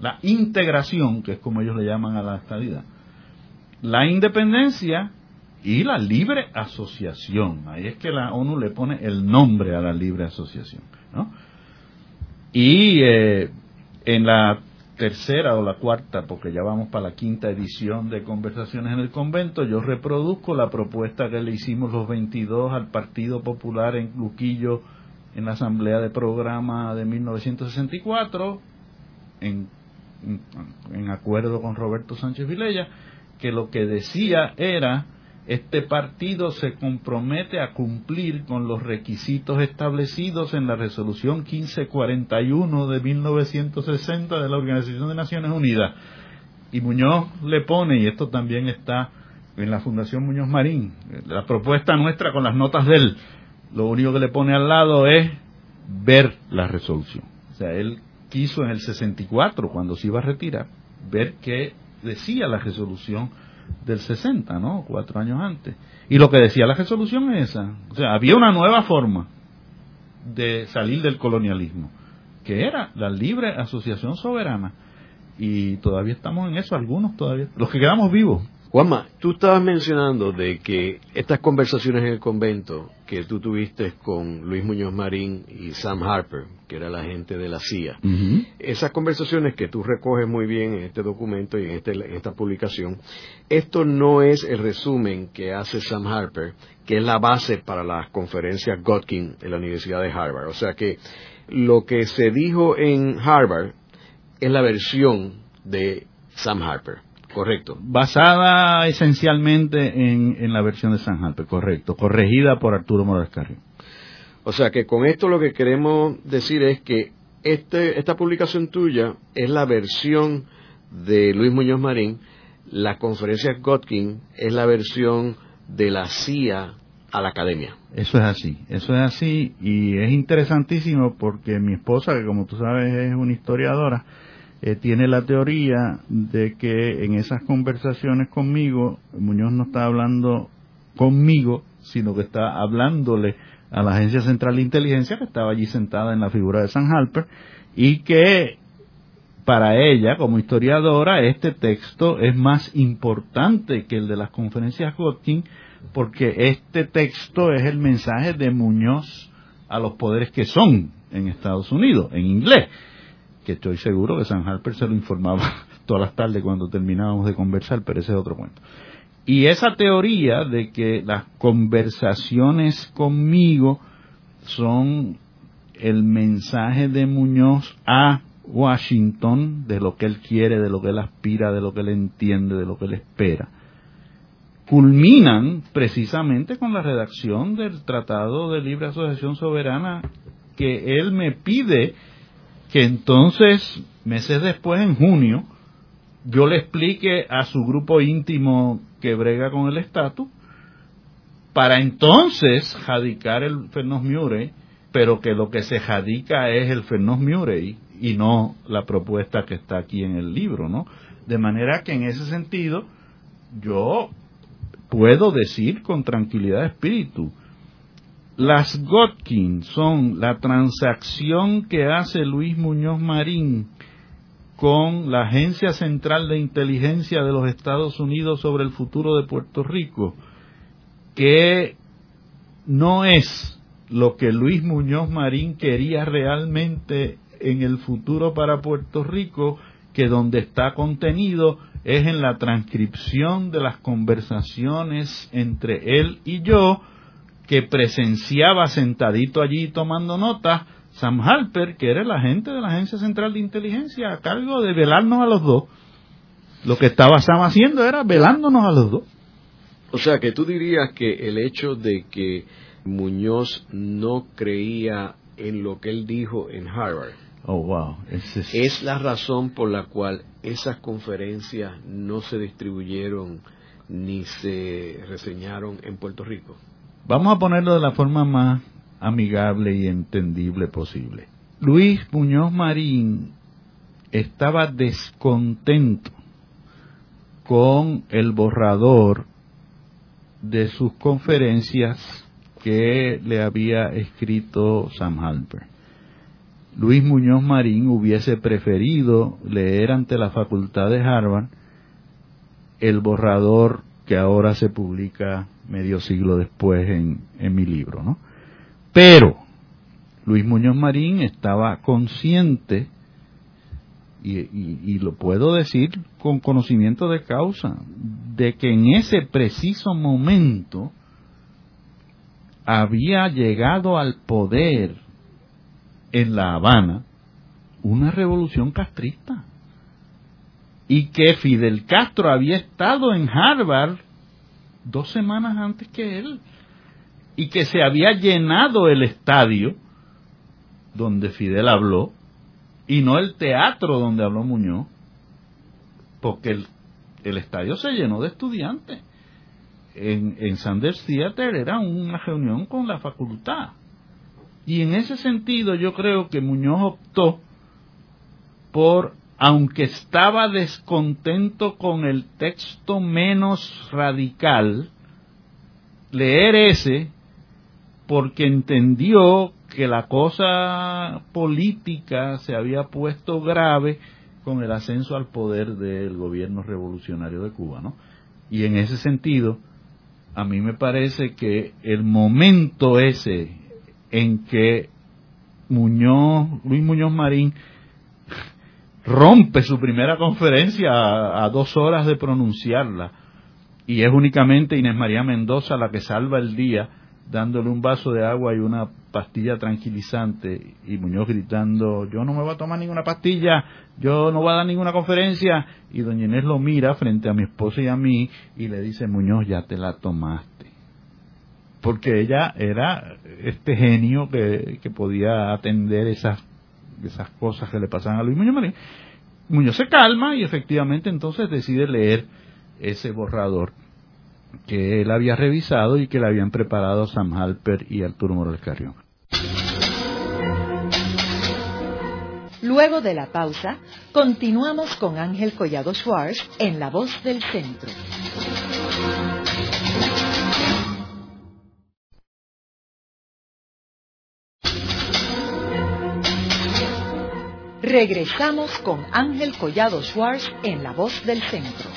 La integración, que es como ellos le llaman a la estabilidad. La independencia, y la libre asociación. Ahí es que la ONU le pone el nombre a la libre asociación. ¿no? Y eh, en la tercera o la cuarta, porque ya vamos para la quinta edición de Conversaciones en el Convento, yo reproduzco la propuesta que le hicimos los 22 al Partido Popular en Luquillo en la Asamblea de Programa de 1964, en, en, en acuerdo con Roberto Sánchez Vilella, que lo que decía era este partido se compromete a cumplir con los requisitos establecidos en la resolución 1541 de 1960 de la Organización de Naciones Unidas. Y Muñoz le pone, y esto también está en la Fundación Muñoz Marín, la propuesta nuestra con las notas de él, lo único que le pone al lado es ver la resolución. O sea, él quiso en el 64, cuando se iba a retirar, ver qué decía la resolución del 60, ¿no? Cuatro años antes. Y lo que decía la resolución es esa. O sea, había una nueva forma de salir del colonialismo, que era la libre asociación soberana. Y todavía estamos en eso, algunos todavía, los que quedamos vivos. Juanma, tú estabas mencionando de que estas conversaciones en el convento que tú tuviste con Luis Muñoz Marín y Sam Harper, que era la gente de la CIA, esas conversaciones que tú recoges muy bien en este documento y en, este, en esta publicación, esto no es el resumen que hace Sam Harper, que es la base para las conferencias Godkin en la Universidad de Harvard. O sea que lo que se dijo en Harvard es la versión de Sam Harper. Correcto. Basada esencialmente en, la versión de San correcto. Corregida por Arturo Morales Carrión. O sea que con esto lo que queremos decir es que este, esta publicación tuya es la versión de Luis Muñoz Marín, la conferencia Godkin es la versión de la CIA a la academia. Eso es así, eso es así y es interesantísimo porque mi esposa, que como tú sabes es una historiadora, eh, tiene la teoría de que en esas conversaciones conmigo, Muñoz no está hablando conmigo, sino que está hablándole a la Agencia Central de Inteligencia que estaba allí sentada en la figura de San Halper y que para ella, como historiadora, este texto es más importante que el de las conferencias Godkin porque este texto es el mensaje de Muñoz a los poderes que son en Estados Unidos, en inglés que estoy seguro que San Harper se lo informaba todas las tardes cuando terminábamos de conversar, pero ese es otro cuento. Y esa teoría de que las conversaciones conmigo son el mensaje de Muñoz a Washington de lo que él quiere, de lo que él aspira, de lo que él entiende, de lo que él espera, culminan precisamente con la redacción del Tratado de Libre Asociación Soberana que él me pide que entonces, meses después, en junio, yo le explique a su grupo íntimo que brega con el estatus, para entonces jadicar el Fernos Murray, pero que lo que se jadica es el Fernos Murray y no la propuesta que está aquí en el libro, ¿no? De manera que en ese sentido, yo puedo decir con tranquilidad de espíritu, las Godkin son la transacción que hace Luis Muñoz Marín con la Agencia Central de Inteligencia de los Estados Unidos sobre el futuro de Puerto Rico, que no es lo que Luis Muñoz Marín quería realmente en el futuro para Puerto Rico, que donde está contenido es en la transcripción de las conversaciones entre él y yo, que presenciaba sentadito allí tomando notas Sam Halper, que era el agente de la Agencia Central de Inteligencia a cargo de velarnos a los dos. Lo que estaba Sam haciendo era velándonos a los dos. O sea, que tú dirías que el hecho de que Muñoz no creía en lo que él dijo en Harvard oh, wow. es la razón por la cual esas conferencias no se distribuyeron ni se reseñaron en Puerto Rico. Vamos a ponerlo de la forma más amigable y entendible posible. Luis Muñoz Marín estaba descontento con el borrador de sus conferencias que le había escrito Sam Halper. Luis Muñoz Marín hubiese preferido leer ante la Facultad de Harvard el borrador que ahora se publica medio siglo después en, mi libro, ¿no? Pero Luis Muñoz Marín estaba consciente, y, y, lo puedo decir con conocimiento de causa, de que en ese preciso momento había llegado al poder en La Habana una revolución castrista y que Fidel Castro había estado en Harvard dos semanas antes que él y que se había llenado el estadio donde Fidel habló y no el teatro donde habló Muñoz, porque el, el estadio se llenó de estudiantes. En, en Sanders Theater era una reunión con la facultad. Y en ese sentido yo creo que Muñoz optó por aunque estaba descontento con el texto menos radical, leer ese porque entendió que la cosa política se había puesto grave con el ascenso al poder del gobierno revolucionario de Cuba, ¿no? Y en ese sentido, a mí me parece que el momento ese en que Muñoz, Luis Muñoz Marín rompe su primera conferencia a, dos horas de pronunciarla y es únicamente Inés María Mendoza la que salva el día dándole un vaso de agua y una pastilla tranquilizante y Muñoz gritando, yo no me voy a tomar ninguna pastilla, yo no voy a dar ninguna conferencia y doña Inés lo mira frente a mi esposa y a mí y le dice, Muñoz, ya te la tomaste. Porque ella era este genio que, que podía atender esas, esas cosas que le pasaban a Luis Muñoz Marín. Muñoz se calma y efectivamente entonces decide leer ese borrador que él había revisado y que le habían preparado Sam Halper y Arturo Morales Carrión. Luego de la pausa, continuamos con Ángel Collado Schwartz en La Voz del Centro. Regresamos con Ángel Collado Schwartz en La Voz del Centro.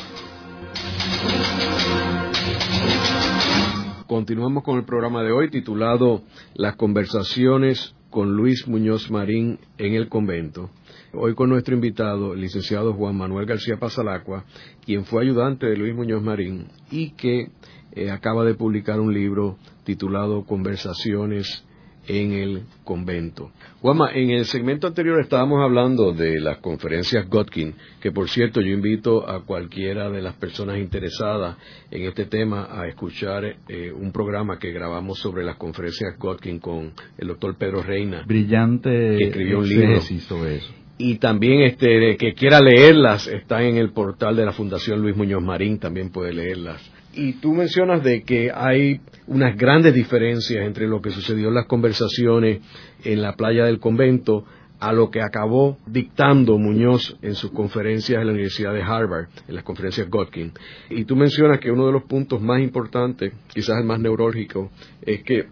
Continuamos con el programa de hoy titulado Las conversaciones con Luis Muñoz Marín en el convento. Hoy con nuestro invitado, el licenciado Juan Manuel García Pasalacua, quien fue ayudante de Luis Muñoz Marín y que eh, acaba de publicar un libro titulado Conversaciones en el convento. Juanma, en el segmento anterior estábamos hablando de las conferencias Godkin, que por cierto yo invito a cualquiera de las personas interesadas en este tema a escuchar eh, un programa que grabamos sobre las conferencias Godkin con el doctor Pedro Reina. Brillante que escribió un libro sobre eso. Y también este que quiera leerlas están en el portal de la Fundación Luis Muñoz Marín, también puede leerlas y tú mencionas de que hay unas grandes diferencias entre lo que sucedió en las conversaciones en la playa del convento a lo que acabó dictando Muñoz en sus conferencias en la Universidad de Harvard, en las conferencias Godkin. Y tú mencionas que uno de los puntos más importantes, quizás el más neurálgico, es que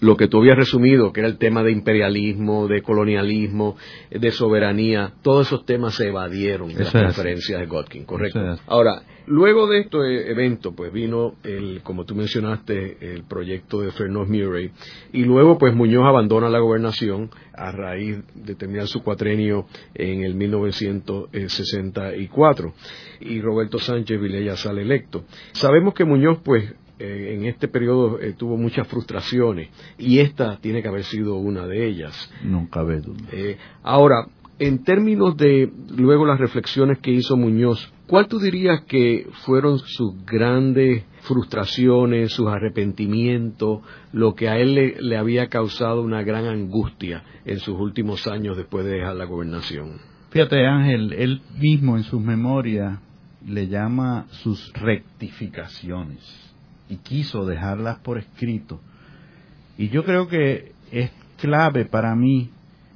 lo que tú habías resumido, que era el tema de imperialismo, de colonialismo, de soberanía, todos esos temas se evadieron en las conferencias de Godkin, ¿correcto? Ahora, luego de este evento, pues vino, el, como tú mencionaste, el proyecto de Fernand Murray, y luego pues Muñoz abandona la gobernación a raíz de terminar su cuatrenio en el 1964, y Roberto Sánchez Vilella sale electo. Sabemos que Muñoz pues eh, en este periodo eh, tuvo muchas frustraciones y esta tiene que haber sido una de ellas. No cabe duda. Eh, ahora, en términos de luego las reflexiones que hizo Muñoz, ¿cuál tú dirías que fueron sus grandes frustraciones, sus arrepentimientos, lo que a él le, le había causado una gran angustia en sus últimos años después de dejar la gobernación? Fíjate Ángel, él mismo en sus memorias le llama sus rectificaciones y quiso dejarlas por escrito. Y yo creo que es clave para mí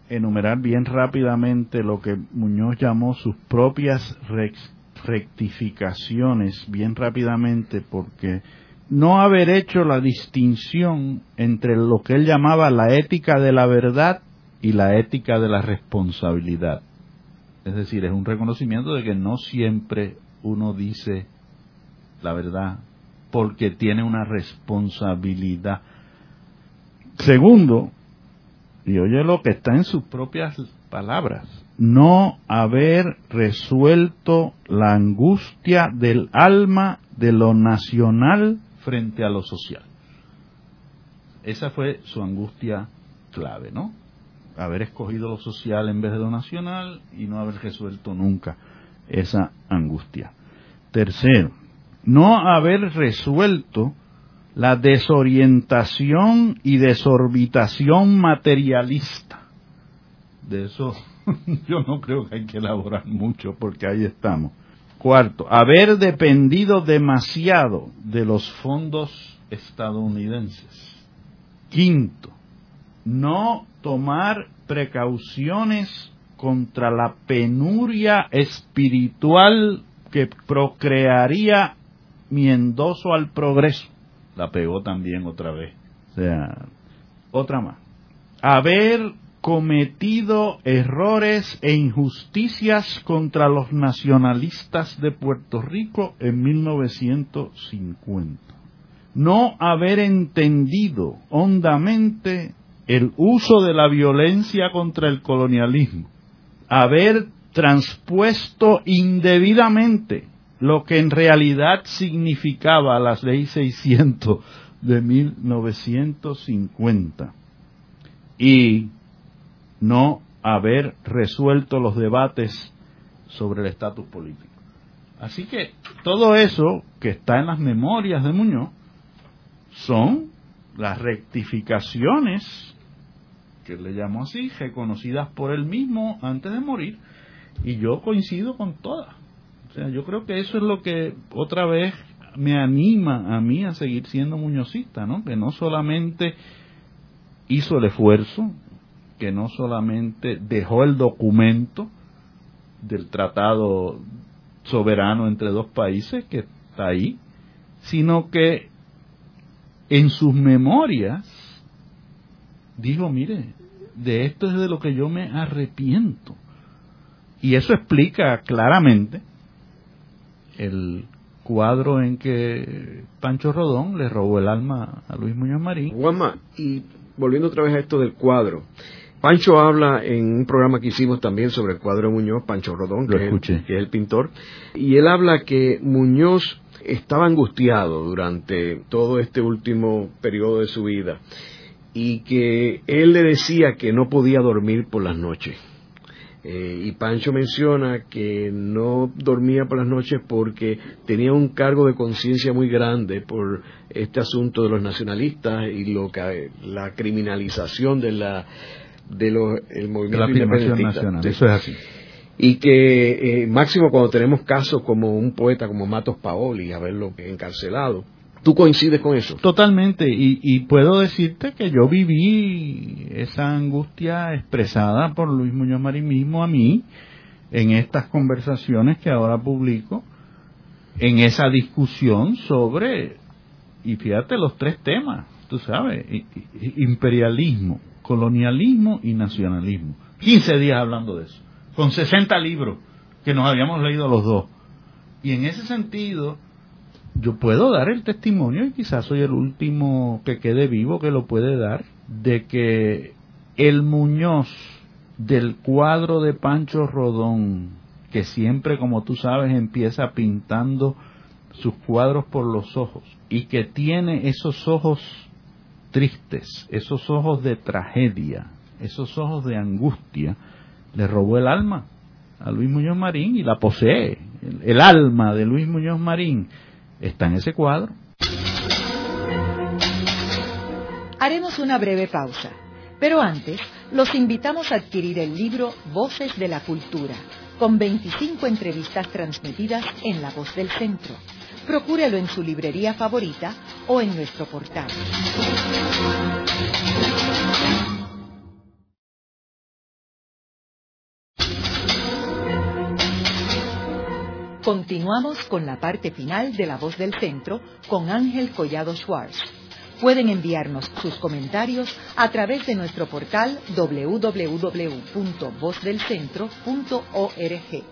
enumerar bien rápidamente lo que Muñoz llamó sus propias rectificaciones, bien rápidamente, porque no haber hecho la distinción entre lo que él llamaba la ética de la verdad y la ética de la responsabilidad. Es decir, es un reconocimiento de que no siempre uno dice la verdad porque tiene una responsabilidad. Segundo, y oye lo que está en sus propias palabras, no haber resuelto la angustia del alma de lo nacional frente a lo social. Esa fue su angustia clave, ¿no? Haber escogido lo social en vez de lo nacional y no haber resuelto nunca esa angustia. Tercero, no haber resuelto la desorientación y desorbitación materialista. De eso yo no creo que hay que elaborar mucho porque ahí estamos. Cuarto, haber dependido demasiado de los fondos estadounidenses. Quinto, no tomar precauciones contra la penuria espiritual que procrearía mi endoso al progreso. La pegó también otra vez. O sea, otra más. haber cometido errores e injusticias contra los nacionalistas de Puerto Rico en 1950. No haber entendido hondamente el uso de la violencia contra el colonialismo. Haber transpuesto indebidamente lo que en realidad significaba la ley 600 de 1950 y no haber resuelto los debates sobre el estatus político. Así que todo eso que está en las memorias de Muñoz son las rectificaciones, que le llamo así, reconocidas por él mismo antes de morir, y yo coincido con todas. Yo creo que eso es lo que otra vez me anima a mí a seguir siendo muñozista, ¿no? Que no solamente hizo el esfuerzo, que no solamente dejó el documento del tratado soberano entre dos países que está ahí, sino que en sus memorias dijo, mire, de esto es de lo que yo me arrepiento. Y eso explica claramente el cuadro en que Pancho Rodón le robó el alma a Luis Muñoz Marín. Juanma, y volviendo otra vez a esto del cuadro, Pancho habla en un programa que hicimos también sobre el cuadro de Muñoz, Pancho Rodón, que, es, que, es, el pintor, y él habla que Muñoz estaba angustiado durante todo este último periodo de su vida y que él le decía que no podía dormir por las noches eh, y Pancho menciona que no dormía por las noches porque tenía un cargo de conciencia muy grande por este asunto de los nacionalistas y lo que, la criminalización de la de los el movimiento la independentista. Nacional, eso es así. Y que eh, máximo cuando tenemos casos como un poeta como Matos Paoli haberlo encarcelado ¿Tú coincides con eso? Totalmente, y, puedo decirte que yo viví esa angustia expresada por Luis Muñoz Marín mismo a mí en estas conversaciones que ahora publico, en esa discusión sobre, y fíjate los tres temas, tú sabes, imperialismo, colonialismo y nacionalismo. 15 días hablando de eso, con 60 libros que nos habíamos leído los dos. Y en ese sentido, yo puedo dar el testimonio, y quizás soy el último que quede vivo que lo puede dar, de que el Muñoz del cuadro de Pancho Rodón, que siempre, como tú sabes, empieza pintando sus cuadros por los ojos, y que tiene esos ojos tristes, esos ojos de tragedia, esos ojos de angustia, le robó el alma a Luis Muñoz Marín y la posee, el, el alma de Luis Muñoz Marín está en ese cuadro. Haremos una breve pausa, pero antes los invitamos a adquirir el libro Voces de la Cultura, con 25 entrevistas transmitidas en La Voz del Centro. Procúrelo en su librería favorita o en nuestro portal. Continuamos con la parte final de La Voz del Centro con Ángel Collado Schwartz. Pueden enviarnos sus comentarios a través de nuestro portal www.vozdelcentro.org.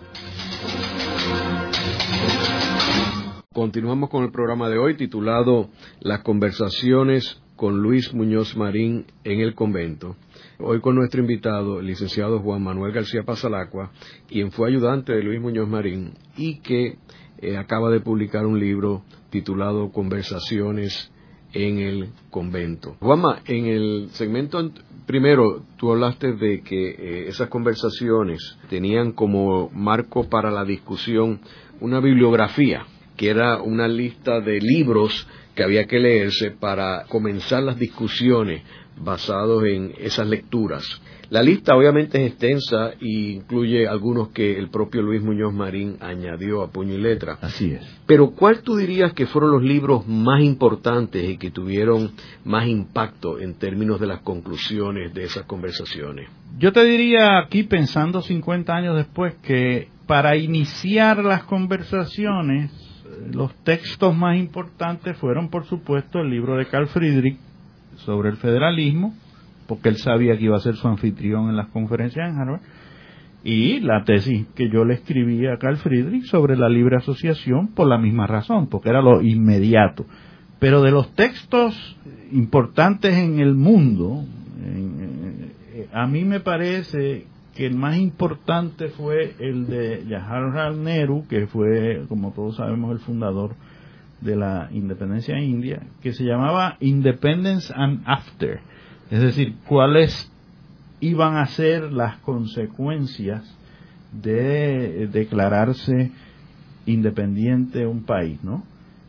Continuamos con el programa de hoy titulado Las conversaciones con Luis Muñoz Marín en el convento. Hoy con nuestro invitado, el licenciado Juan Manuel García Pasalacua, quien fue ayudante de Luis Muñoz Marín y que eh, acaba de publicar un libro titulado Conversaciones en el convento. Juanma, en el segmento primero tú hablaste de que eh, esas conversaciones tenían como marco para la discusión una bibliografía, que era una lista de libros que había que leerse para comenzar las discusiones basados en esas lecturas. La lista obviamente es extensa e incluye algunos que el propio Luis Muñoz Marín añadió a puño y letra. Así es. Pero ¿cuál tú dirías que fueron los libros más importantes y que tuvieron más impacto en términos de las conclusiones de esas conversaciones? Yo te diría aquí pensando 50 años después que para iniciar las conversaciones los textos más importantes fueron por supuesto el libro de Carl Friedrich sobre el federalismo porque él sabía que iba a ser su anfitrión en las conferencias en Harvard, y la tesis que yo le escribí a Carl Friedrich sobre la libre asociación por la misma razón, porque era lo inmediato. Pero de los textos importantes en el mundo, eh, a mí me parece que el más importante fue el de Jawaharlal Nehru, que fue, como todos sabemos, el fundador de la independencia india, que se llamaba Independence and After, es decir, cuáles iban a ser las consecuencias de declararse independiente un país, ¿no?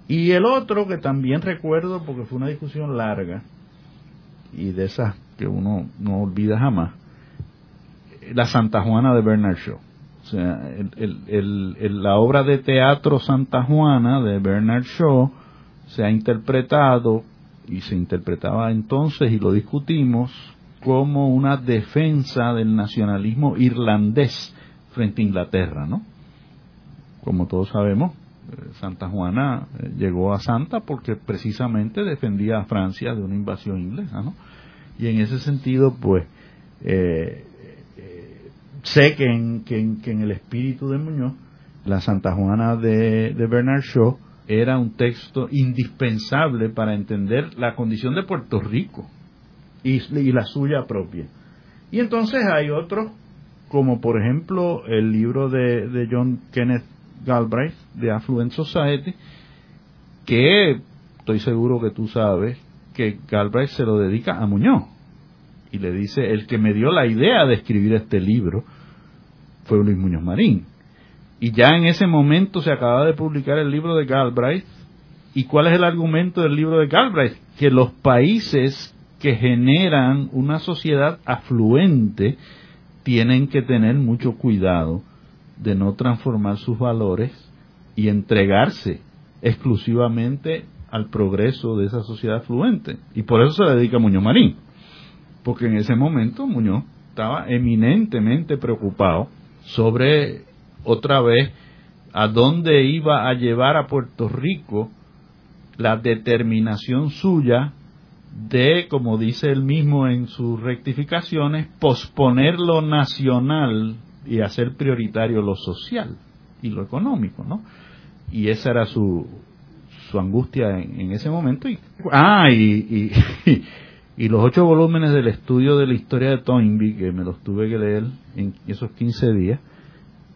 Y el otro que también recuerdo, porque fue una discusión larga, y de esas que uno no olvida jamás, la Santa Juana de Bernard Shaw. Sea, la obra de teatro Santa Juana de Bernard Shaw se ha interpretado y se interpretaba entonces y lo discutimos como una defensa del nacionalismo irlandés frente a Inglaterra, ¿no? Como todos sabemos, Santa Juana eh, llegó a Santa porque precisamente defendía a Francia de una invasión inglesa, ¿no? Y en ese sentido, pues, eh, eh, sé que en, que, en, el espíritu de Muñoz, la Santa Juana de, Bernard Shaw era un texto indispensable para entender la condición de Puerto Rico y, y la suya propia. Y entonces hay otros, como por ejemplo el libro de, de John Kenneth Galbraith de Affluent Society, que estoy seguro que tú sabes que Galbraith se lo dedica a Muñoz. Y le dice, el que me dio la idea de escribir este libro fue Luis Muñoz Marín. Y ya en ese momento se acaba de publicar el libro de Galbraith. ¿Y cuál es el argumento del libro de Galbraith? Que los países que generan una sociedad afluente tienen que tener mucho cuidado de no transformar sus valores y entregarse exclusivamente al progreso de esa sociedad fluente. Y por eso se dedica Muñoz Marín, porque en ese momento Muñoz estaba eminentemente preocupado sobre otra vez a dónde iba a llevar a Puerto Rico la determinación suya de, como dice él mismo en sus rectificaciones, posponer lo nacional y hacer prioritario lo social y lo económico, ¿no? Y esa era su, su angustia en, ese momento. Y, ah, y, y, los ocho volúmenes del estudio de la historia de Toynbee, que me los tuve que leer en esos 15 días,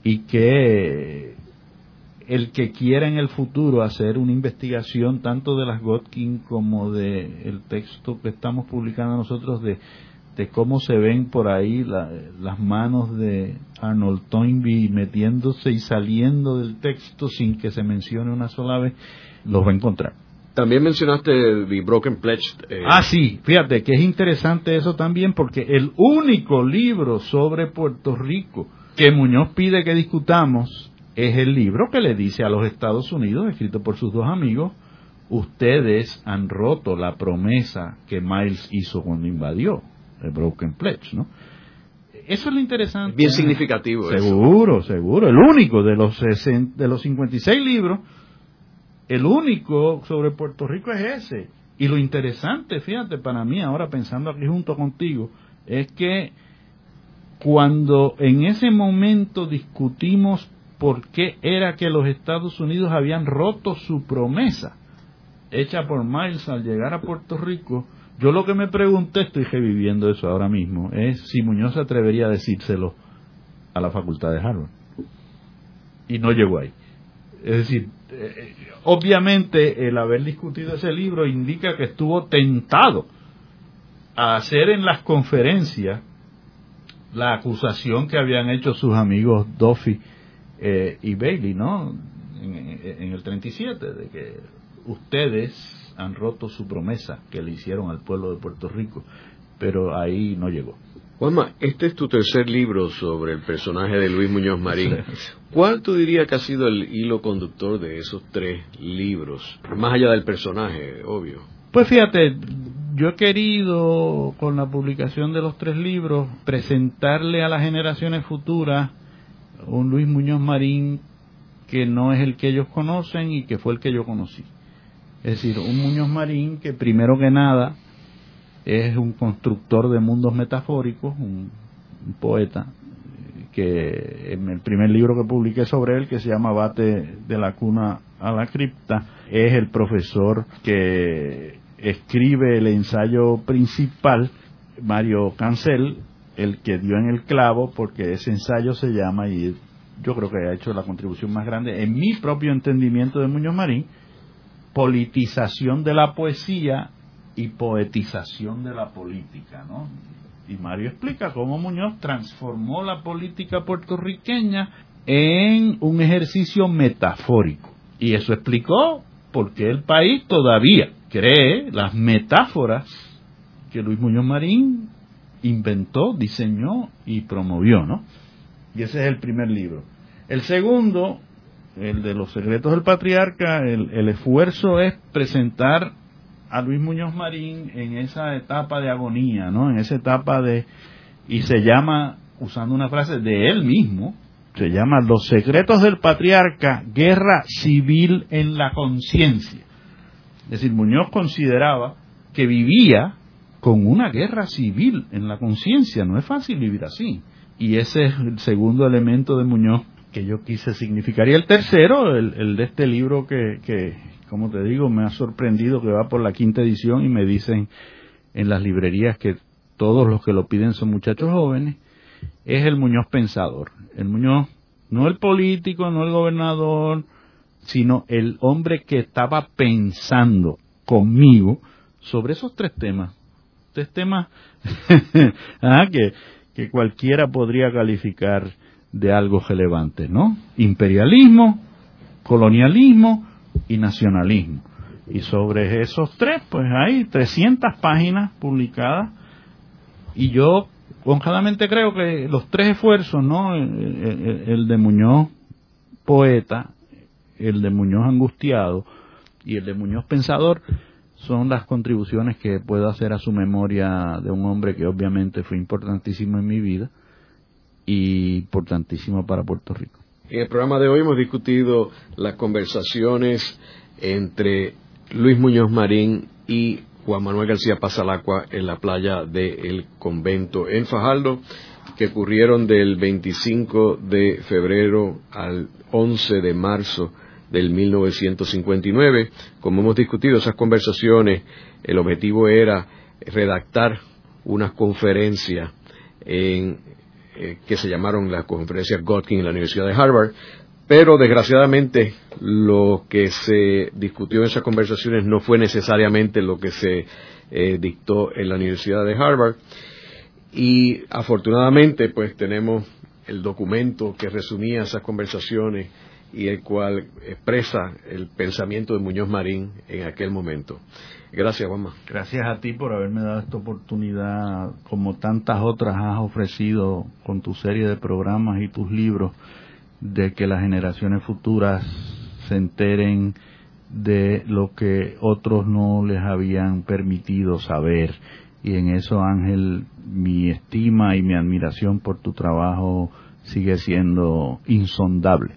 y que el que quiera en el futuro hacer una investigación tanto de las Godkin como de el texto que estamos publicando nosotros de de cómo se ven por ahí las manos de Arnold Toynbee metiéndose y saliendo del texto sin que se mencione una sola vez, los va a encontrar. También mencionaste The Broken Pledge. Eh, ah, sí, fíjate que es interesante eso también porque el único libro sobre Puerto Rico que Muñoz pide que discutamos es el libro que le dice a los Estados Unidos, escrito por sus dos amigos, ustedes han roto la promesa que Miles hizo cuando invadió el Broken Pledge, ¿no? Eso es lo interesante. Bien significativo. Seguro, seguro. El único de los, de los 56 libros, el único sobre Puerto Rico es ese. Y lo interesante, fíjate, para mí, ahora pensando aquí junto contigo, es que cuando en ese momento discutimos por qué era que los Estados Unidos habían roto su promesa hecha por Miles al llegar a Puerto Rico, yo lo que me pregunté, estoy reviviendo eso ahora mismo, es si Muñoz se atrevería a decírselo a la facultad de Harvard. Y no llegó ahí. Es decir, obviamente el haber discutido ese libro indica que estuvo tentado a hacer en las conferencias la acusación que habían hecho sus amigos Duffy eh, y Bailey, ¿no? En el 37, de que ustedes han roto su promesa que le hicieron al pueblo de Puerto Rico, pero ahí no llegó. Juanma, este es tu tercer libro sobre el personaje de Luis Muñoz Marín. ¿Cuál tú dirías que ha sido el hilo conductor de esos tres libros? Más allá del personaje, obvio. Pues fíjate, yo he querido, con la publicación de los tres libros, presentarle a las generaciones futuras un Luis Muñoz Marín que no es el que ellos conocen y que fue el que yo conocí. Es decir, un Muñoz Marín que primero que nada es un constructor de mundos metafóricos, un, poeta, que en el primer libro que publiqué sobre él, que se llama Bate de la cuna a la cripta, es el profesor que escribe el ensayo principal, Mario Cancel, el que dio en el clavo, porque ese ensayo se llama, y yo creo que ha hecho la contribución más grande, en mi propio entendimiento de Muñoz Marín, politización de la poesía y poetización de la política, ¿no? Y Mario explica cómo Muñoz transformó la política puertorriqueña en un ejercicio metafórico. Y eso explicó por qué el país todavía cree las metáforas que Luis Muñoz Marín inventó, diseñó y promovió, ¿no? Y ese es el primer libro. El segundo, el de los secretos del patriarca, el, esfuerzo es presentar a Luis Muñoz Marín en esa etapa de agonía, ¿no? En esa etapa de y se llama usando una frase de él mismo, se llama Los secretos del patriarca, guerra civil en la conciencia. Es decir, Muñoz consideraba que vivía con una guerra civil en la conciencia. No es fácil vivir así. Y ese es el segundo elemento de Muñoz que yo quise significar. Y el tercero, el, de este libro que, que, como te digo, me ha sorprendido que va por la quinta edición y me dicen en las librerías que todos los que lo piden son muchachos jóvenes, es el Muñoz pensador. El Muñoz, no el político, no el gobernador, sino el hombre que estaba pensando conmigo sobre esos tres temas tres temas ah, que, que cualquiera podría calificar de algo relevante, ¿no? Imperialismo, colonialismo y nacionalismo. Y sobre esos tres, pues hay 300 páginas publicadas y yo honradamente creo que los tres esfuerzos, ¿no? el de Muñoz poeta, el de Muñoz angustiado y el de Muñoz pensador, son las contribuciones que puedo hacer a su memoria de un hombre que obviamente fue importantísimo en mi vida y importantísimo para Puerto Rico. En el programa de hoy hemos discutido las conversaciones entre Luis Muñoz Marín y Juan Manuel García Pasalacua en la playa del convento en Fajardo, que ocurrieron del 25 de febrero al 11 de marzo del 1959. Como hemos discutido esas conversaciones, el objetivo era redactar unas conferencias en, eh, que se llamaron las conferencias Godkin en la Universidad de Harvard, pero desgraciadamente lo que se discutió en esas conversaciones no fue necesariamente lo que se eh, dictó en la Universidad de Harvard. Y afortunadamente pues tenemos el documento que resumía esas conversaciones y el cual expresa el pensamiento de Muñoz Marín en aquel momento. Gracias, Juanma. Gracias a ti por haberme dado esta oportunidad, como tantas otras has ofrecido con tu serie de programas y tus libros, de que las generaciones futuras se enteren de lo que otros no les habían permitido saber. Y en eso, Ángel, mi estima y mi admiración por tu trabajo sigue siendo insondable.